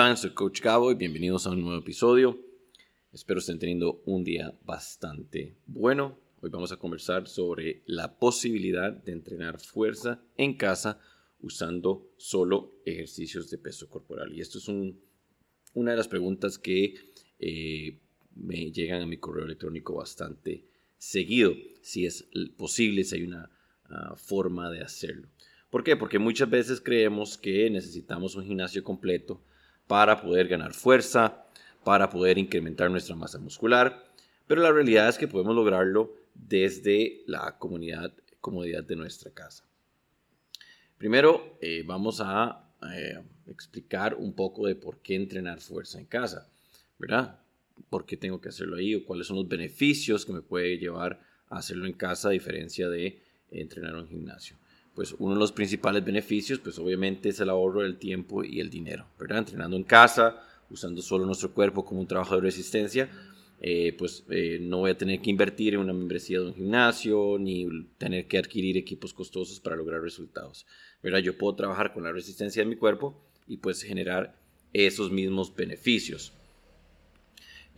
están? Soy Coach Gabo y bienvenidos a un nuevo episodio. Espero estén teniendo un día bastante bueno. Hoy vamos a conversar sobre la posibilidad de entrenar fuerza en casa usando solo ejercicios de peso corporal. Y esto es una de las preguntas que eh, me llegan a mi correo electrónico bastante seguido. Si es posible, si hay una ah, forma de hacerlo. ¿Por qué? Porque muchas veces creemos que necesitamos un gimnasio completo para poder ganar fuerza, para poder incrementar nuestra masa muscular, pero la realidad es que podemos lograrlo desde la comunidad, comodidad de nuestra casa. Primero, eh, vamos a eh, explicar un poco de por qué entrenar fuerza en casa, ¿verdad? ¿Por qué tengo que hacerlo ahí o cuáles son los beneficios que me puede llevar a hacerlo en casa a diferencia de entrenar en un gimnasio? Pues uno de los principales beneficios, pues obviamente es el ahorro del tiempo y el dinero, ¿verdad? Entrenando en casa, usando solo nuestro cuerpo como un trabajo de resistencia, eh, pues eh, no voy a tener que invertir en una membresía de un gimnasio, ni tener que adquirir equipos costosos para lograr resultados, ¿verdad? Yo puedo trabajar con la resistencia de mi cuerpo y pues generar esos mismos beneficios.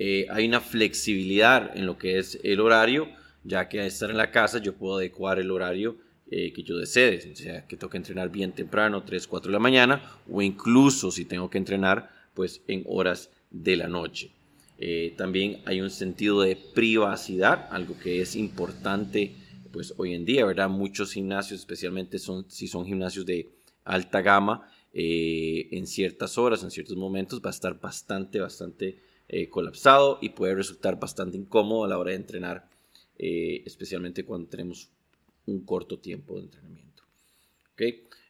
Eh, hay una flexibilidad en lo que es el horario, ya que al estar en la casa yo puedo adecuar el horario eh, que yo desee, o sea, que tengo que entrenar bien temprano, 3, 4 de la mañana, o incluso si tengo que entrenar, pues en horas de la noche. Eh, también hay un sentido de privacidad, algo que es importante pues hoy en día, ¿verdad? Muchos gimnasios, especialmente son, si son gimnasios de alta gama, eh, en ciertas horas, en ciertos momentos, va a estar bastante, bastante colapsado y puede resultar bastante incómodo a la hora de entrenar, especialmente cuando tenemos un corto tiempo de entrenamiento.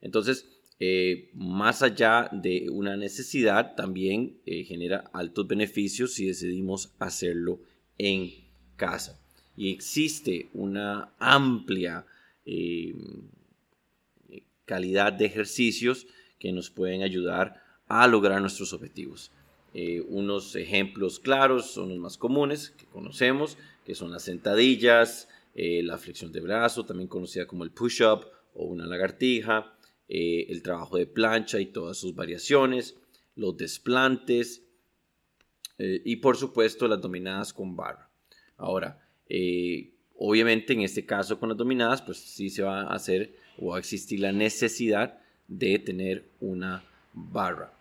Entonces, eh, más allá de una necesidad, también eh, genera altos beneficios si decidimos hacerlo en casa. Y existe una amplia eh, calidad de ejercicios que nos pueden ayudar a lograr nuestros objetivos. unos ejemplos claros son los más comunes que conocemos, que son las sentadillas, eh, la flexión de brazo, también conocida como el push-up o una lagartija, eh, el trabajo de plancha y todas sus variaciones, los desplantes eh, y por supuesto las dominadas con barra. Ahora, obviamente en este caso con las dominadas, pues sí se va a hacer o va a existir la necesidad de tener una barra.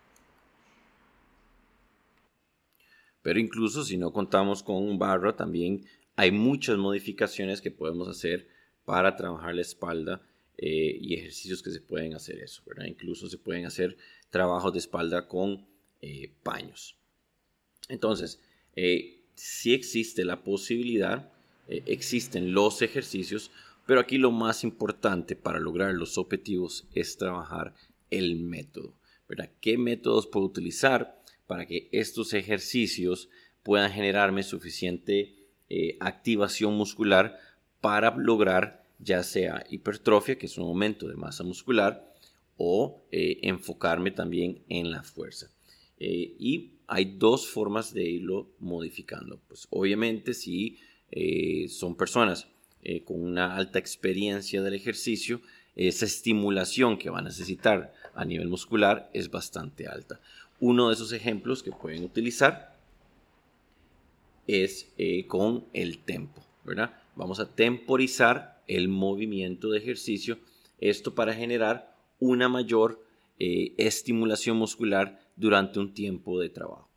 Pero incluso si no contamos con un barra, también hay muchas modificaciones que podemos hacer para trabajar la espalda eh, y ejercicios que se pueden hacer eso. Incluso se pueden hacer trabajos de espalda con eh, paños. Entonces, eh, si existe la posibilidad, existen los ejercicios, pero aquí lo más importante para lograr los objetivos es trabajar el método. ¿Qué métodos puedo utilizar para que estos ejercicios puedan generarme suficiente eh, activación muscular para lograr ya sea hipertrofia, que es un aumento de masa muscular, o eh, enfocarme también en la fuerza. Eh, y hay dos formas de irlo modificando. Pues obviamente si son personas con una alta experiencia del ejercicio, esa estimulación que va a necesitar a nivel muscular es bastante alta. Uno de esos ejemplos que pueden utilizar es eh, con el tempo, ¿verdad? Vamos a temporizar el movimiento de ejercicio, esto para generar una mayor eh, estimulación muscular durante un tiempo de trabajo.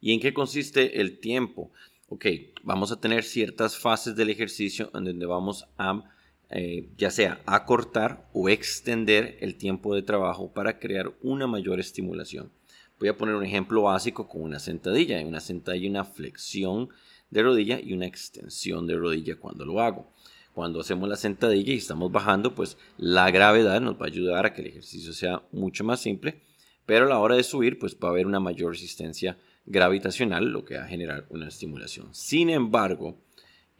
¿Y en qué consiste el tiempo? Vamos a tener ciertas fases del ejercicio en donde vamos a eh, ya sea acortar o extender el tiempo de trabajo para crear una mayor estimulación. Voy a poner un ejemplo básico con una sentadilla. En una sentadilla una flexión de rodilla y una extensión de rodilla cuando lo hago. Cuando hacemos la sentadilla y estamos bajando, pues la gravedad nos va a ayudar a que el ejercicio sea mucho más simple, pero a la hora de subir, pues va a haber una mayor resistencia gravitacional, lo que va a generar una estimulación. Sin embargo,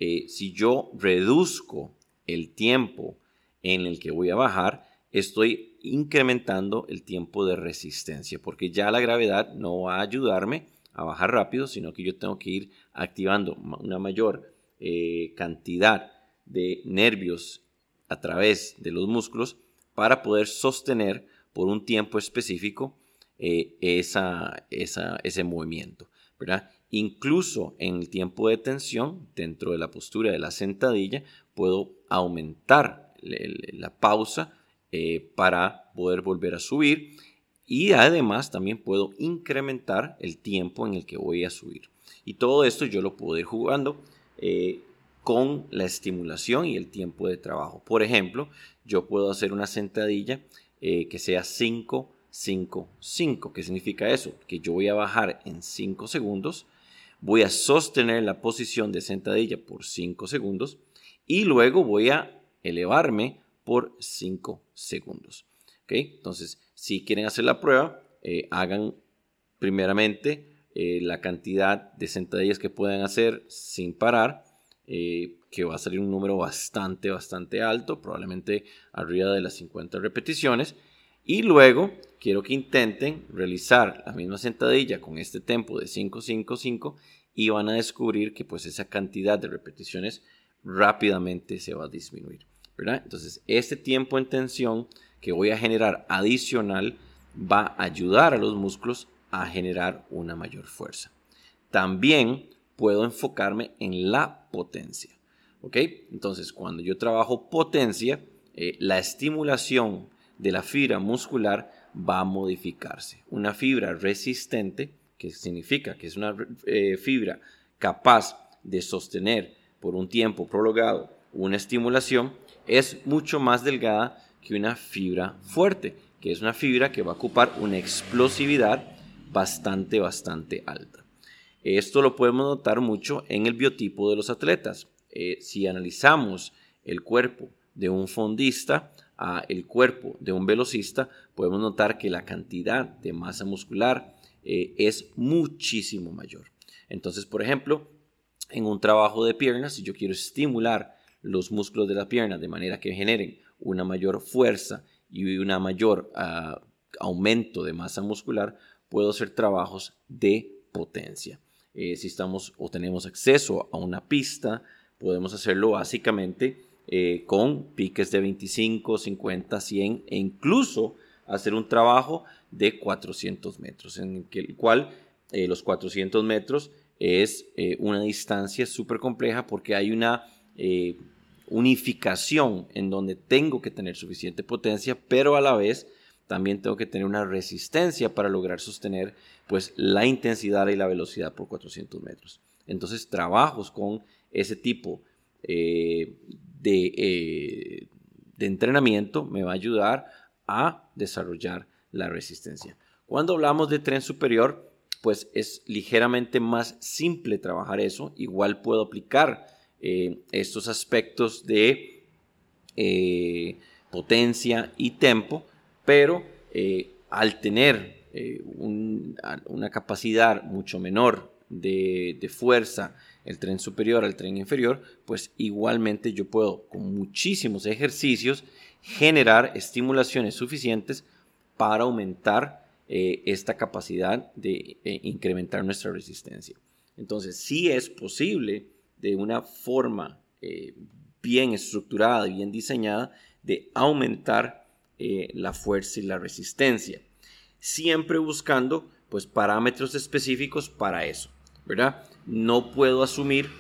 eh, si yo reduzco el tiempo en el que voy a bajar, estoy incrementando el tiempo de resistencia, porque ya la gravedad no va a ayudarme a bajar rápido, sino que yo tengo que ir activando una mayor eh, cantidad de nervios a través de los músculos para poder sostener por un tiempo específico eh, ese movimiento. Incluso en el tiempo de tensión, dentro de la postura de la sentadilla, puedo aumentar la pausa eh, para poder volver a subir y además también puedo incrementar el tiempo en el que voy a subir. Y todo esto yo lo puedo ir jugando eh, con la estimulación y el tiempo de trabajo. Por ejemplo, yo puedo hacer una sentadilla eh, que sea 5, 5, 5. ¿Qué significa eso? Que yo voy a bajar en 5 segundos, voy a sostener la posición de sentadilla por 5 segundos y luego voy a elevarme por 5 segundos. ¿Okay? Entonces, si quieren hacer la prueba, eh, hagan primeramente eh, la cantidad de sentadillas que pueden hacer sin parar, eh, que va a salir un número bastante, bastante alto, probablemente arriba de las 50 repeticiones. Y luego quiero que intenten realizar la misma sentadilla con este tempo de 5, 5, 5 y van a descubrir que pues esa cantidad de repeticiones rápidamente se va a disminuir. Entonces, este tiempo en tensión que voy a generar adicional va a ayudar a los músculos a generar una mayor fuerza. También puedo enfocarme en la potencia. ¿Ok? Entonces, cuando yo trabajo potencia, eh, la estimulación de la fibra muscular va a modificarse. Una fibra resistente, que significa que es una eh, fibra capaz de sostener por un tiempo prolongado una estimulación, es mucho más delgada que una fibra fuerte, que es una fibra que va a ocupar una explosividad bastante, bastante alta. Esto lo podemos notar mucho en el biotipo de los atletas. Eh, si analizamos el cuerpo de un fondista a el cuerpo de un velocista, podemos notar que la cantidad de masa muscular eh, es muchísimo mayor. Entonces, por ejemplo, en un trabajo de piernas, si yo quiero estimular los músculos de la pierna de manera que generen una mayor fuerza y un mayor ah, aumento de masa muscular, puedo hacer trabajos de potencia. Eh, si estamos o tenemos acceso a una pista, podemos hacerlo básicamente eh, con piques de 25, 50, 100 e incluso hacer un trabajo de 400 metros, en el cual eh, los 400 metros es una distancia súper compleja porque hay una unificación en donde tengo que tener suficiente potencia, pero a la vez también tengo que tener una resistencia para lograr sostener pues la intensidad y la velocidad por 400 metros. Entonces trabajos con ese tipo eh, de, eh, de entrenamiento me va a ayudar a desarrollar la resistencia. Cuando hablamos de tren superior, pues es ligeramente más simple trabajar eso. Igual puedo aplicar eh, estos aspectos de eh, potencia y tempo, pero eh, al tener una capacidad mucho menor de, fuerza el tren superior al tren inferior, pues igualmente yo puedo con muchísimos ejercicios generar estimulaciones suficientes para aumentar esta capacidad de incrementar nuestra resistencia. Entonces, sí es posible de una forma eh, bien estructurada, bien diseñada, de aumentar eh, la fuerza y la resistencia. Siempre buscando pues parámetros específicos para eso, ¿verdad? No puedo asumir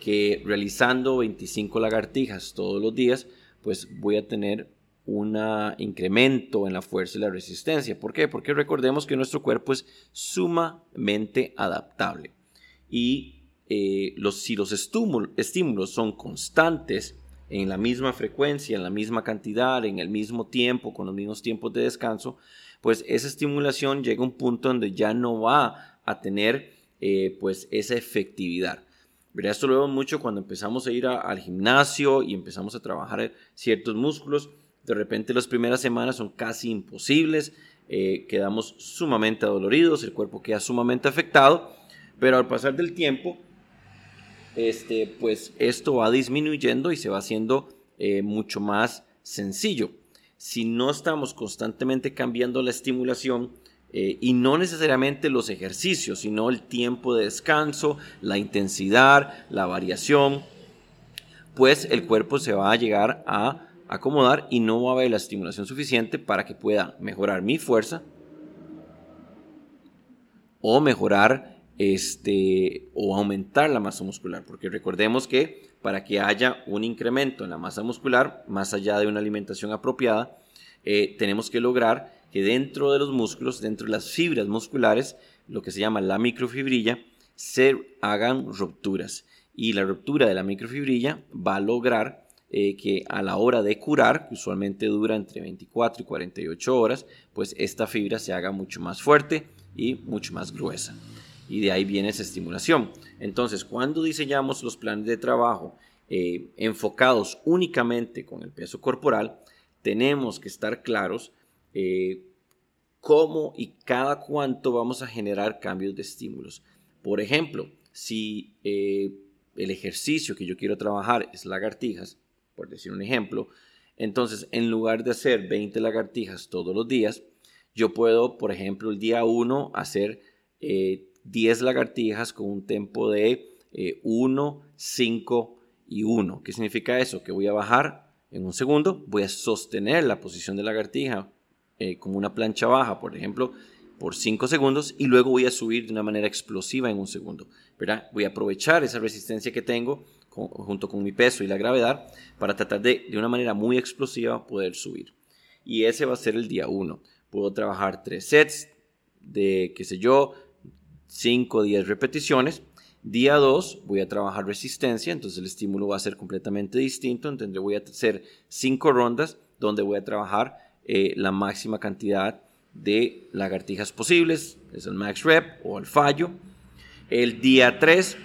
que realizando 25 lagartijas todos los días, pues voy a tener un incremento en la fuerza y la resistencia. ¿Por qué? Porque recordemos que nuestro cuerpo es sumamente adaptable y eh, los, si los estímulos son constantes, en la misma frecuencia, en la misma cantidad, en el mismo tiempo, con los mismos tiempos de descanso, pues esa estimulación llega a un punto donde ya no va a tener eh, pues esa efectividad. Esto lo vemos mucho cuando empezamos a ir al gimnasio y empezamos a trabajar ciertos músculos. De repente las primeras semanas son casi imposibles, eh, quedamos sumamente adoloridos, el cuerpo queda sumamente afectado, pero al pasar del tiempo este, pues esto va disminuyendo y se va haciendo eh, mucho más sencillo. Si no estamos constantemente cambiando la estimulación, eh, y no necesariamente los ejercicios, sino el tiempo de descanso, la intensidad, la variación, pues el cuerpo se va a llegar a acomodar y no va a haber la estimulación suficiente para que pueda mejorar mi fuerza o mejorar este, o aumentar la masa muscular, porque recordemos que para que haya un incremento en la masa muscular, más allá de una alimentación apropiada, eh, tenemos que lograr que dentro de los músculos, dentro de las fibras musculares, lo que se llama la microfibrilla, se hagan rupturas. Y la ruptura de la microfibrilla va a lograr eh, que a la hora de curar, que usualmente dura entre 24 y 48 horas, pues esta fibra se haga mucho más fuerte y mucho más gruesa. Y de ahí viene esa estimulación. Entonces, cuando diseñamos los planes de trabajo eh, enfocados únicamente con el peso corporal, tenemos que estar claros eh, cómo y cada cuánto vamos a generar cambios de estímulos. Por ejemplo, si el ejercicio que yo quiero trabajar es lagartijas, por decir un ejemplo. Entonces, en lugar de hacer 20 lagartijas todos los días, yo puedo, por ejemplo, el día 1 hacer 10 eh, lagartijas con un tempo de 1, eh, 5 y 1. ¿Qué significa eso? Que voy a bajar en un segundo, voy a sostener la posición de lagartija eh, como una plancha baja, por ejemplo, por 5 segundos y luego voy a subir de una manera explosiva en un segundo. Voy a aprovechar esa resistencia que tengo junto con mi peso y la gravedad, para tratar de, de una manera muy explosiva, poder subir. Y ese va a ser el día 1. Puedo trabajar tres sets de, qué sé yo, 5 o 10 repeticiones. Día 2 voy a trabajar resistencia, entonces el estímulo va a ser completamente distinto. Entonces voy a hacer 5 rondas donde voy a trabajar eh, la máxima cantidad de lagartijas posibles, es el max rep o el fallo. El día 3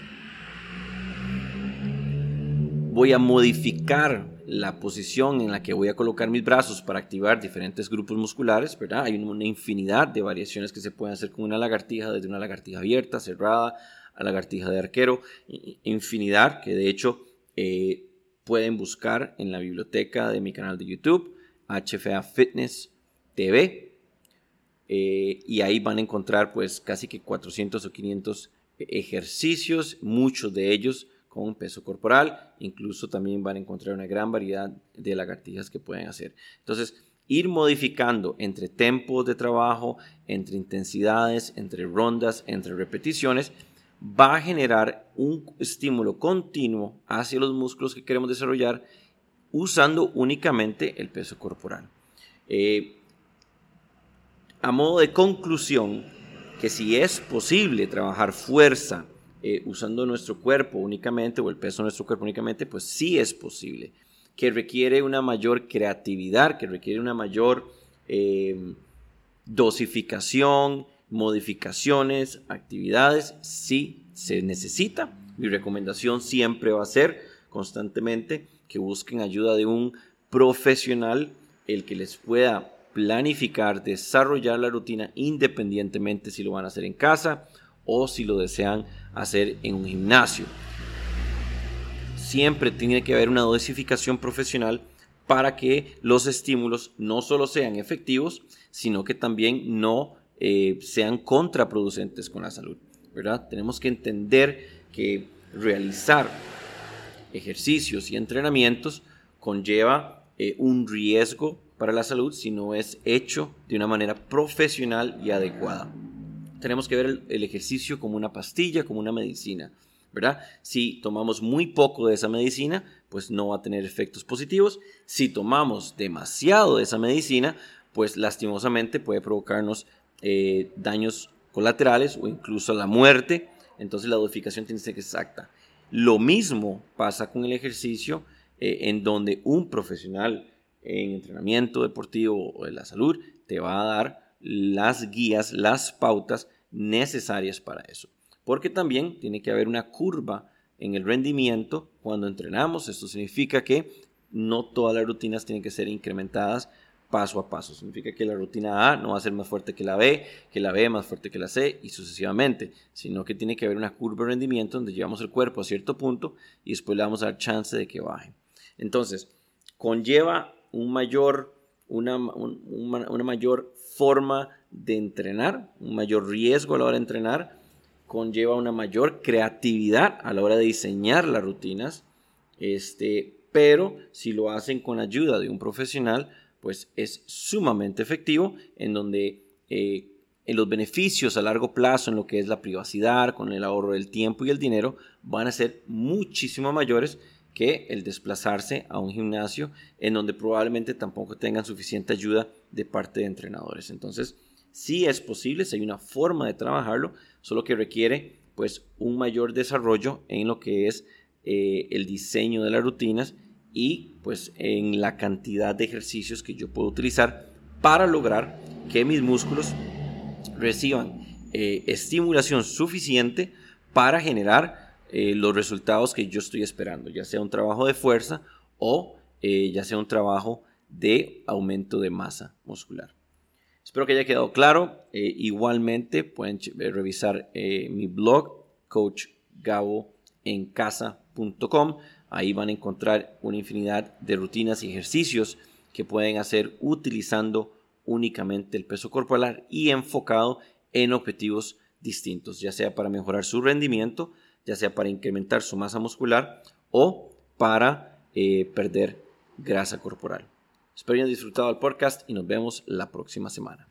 voy a modificar la posición en la que voy a colocar mis brazos para activar diferentes grupos musculares, ¿verdad? Hay una infinidad de variaciones que se pueden hacer con una lagartija, desde una lagartija abierta, cerrada, a lagartija de arquero, infinidad que de hecho eh, pueden buscar en la biblioteca de mi canal de YouTube, HFA Fitness TV, eh, y ahí van a encontrar pues casi que 400 o 500 ejercicios, muchos de ellos con peso corporal. Incluso también van a encontrar una gran variedad de lagartijas que pueden hacer. Entonces, ir modificando entre tempos de trabajo, entre intensidades, entre rondas, entre repeticiones, va a generar un estímulo continuo hacia los músculos que queremos desarrollar usando únicamente el peso corporal. Eh, a modo de conclusión, que si es posible trabajar fuerza, eh, usando nuestro cuerpo únicamente o el peso de nuestro cuerpo únicamente, pues sí es posible. Que requiere una mayor creatividad, que requiere una mayor em, dosificación, modificaciones, actividades, sí se necesita. Mi recomendación siempre va a ser constantemente que busquen ayuda de un profesional, el que les pueda planificar, desarrollar la rutina independientemente si lo van a hacer en casa o si lo desean hacer en un gimnasio. Siempre tiene que haber una dosificación profesional para que los estímulos no solo sean efectivos, sino que también no eh, sean contraproducentes con la salud. ¿verdad? Tenemos que entender que realizar ejercicios y entrenamientos conlleva eh, un riesgo para la salud si no es hecho de una manera profesional y adecuada tenemos que ver el, ejercicio como una pastilla, como una medicina. ¿verdad? Si tomamos muy poco de esa medicina, pues no va a tener efectos positivos. Si tomamos demasiado de esa medicina, pues lastimosamente puede provocarnos eh, daños colaterales o incluso la muerte. Entonces la dosificación tiene que ser exacta. Lo mismo pasa con el ejercicio eh, en donde un profesional en entrenamiento deportivo o de la salud te va a dar las guías, las pautas necesarias para eso. Porque también tiene que haber una curva en el rendimiento cuando entrenamos. Esto significa que no todas las rutinas tienen que ser incrementadas paso a paso. Significa que la rutina A no va a ser más fuerte que la B, que la B más fuerte que la C y sucesivamente, sino que tiene que haber una curva de rendimiento donde llevamos el cuerpo a cierto punto y después le vamos a dar chance de que baje. Entonces, conlleva un mayor, una, una mayor forma de entrenar, un mayor riesgo a la hora de entrenar, conlleva una mayor creatividad a la hora de diseñar las rutinas, este, pero si lo hacen con ayuda de un profesional, pues es sumamente efectivo en donde eh, en los beneficios a largo plazo en lo que es la privacidad, con el ahorro del tiempo y el dinero, van a ser muchísimo mayores que el desplazarse a un gimnasio en donde probablemente tampoco tengan suficiente ayuda de parte de entrenadores. Entonces, sí es posible, si hay una forma de trabajarlo, solo que requiere pues un mayor desarrollo en lo que es eh, el diseño de las rutinas y pues en la cantidad de ejercicios que yo puedo utilizar para lograr que mis músculos reciban eh, estimulación suficiente para generar eh, los resultados que yo estoy esperando, ya sea un trabajo de fuerza o eh, ya sea un trabajo de aumento de masa muscular. Espero que haya quedado claro. igualmente pueden revisar mi blog coachgaboencasa.com. Ahí van a encontrar una infinidad de rutinas y ejercicios que pueden hacer utilizando únicamente el peso corporal y enfocado en objetivos distintos, ya sea para mejorar su rendimiento, ya sea para incrementar su masa muscular o para eh, perder grasa corporal. Espero hayan disfrutado del podcast y nos vemos la próxima semana.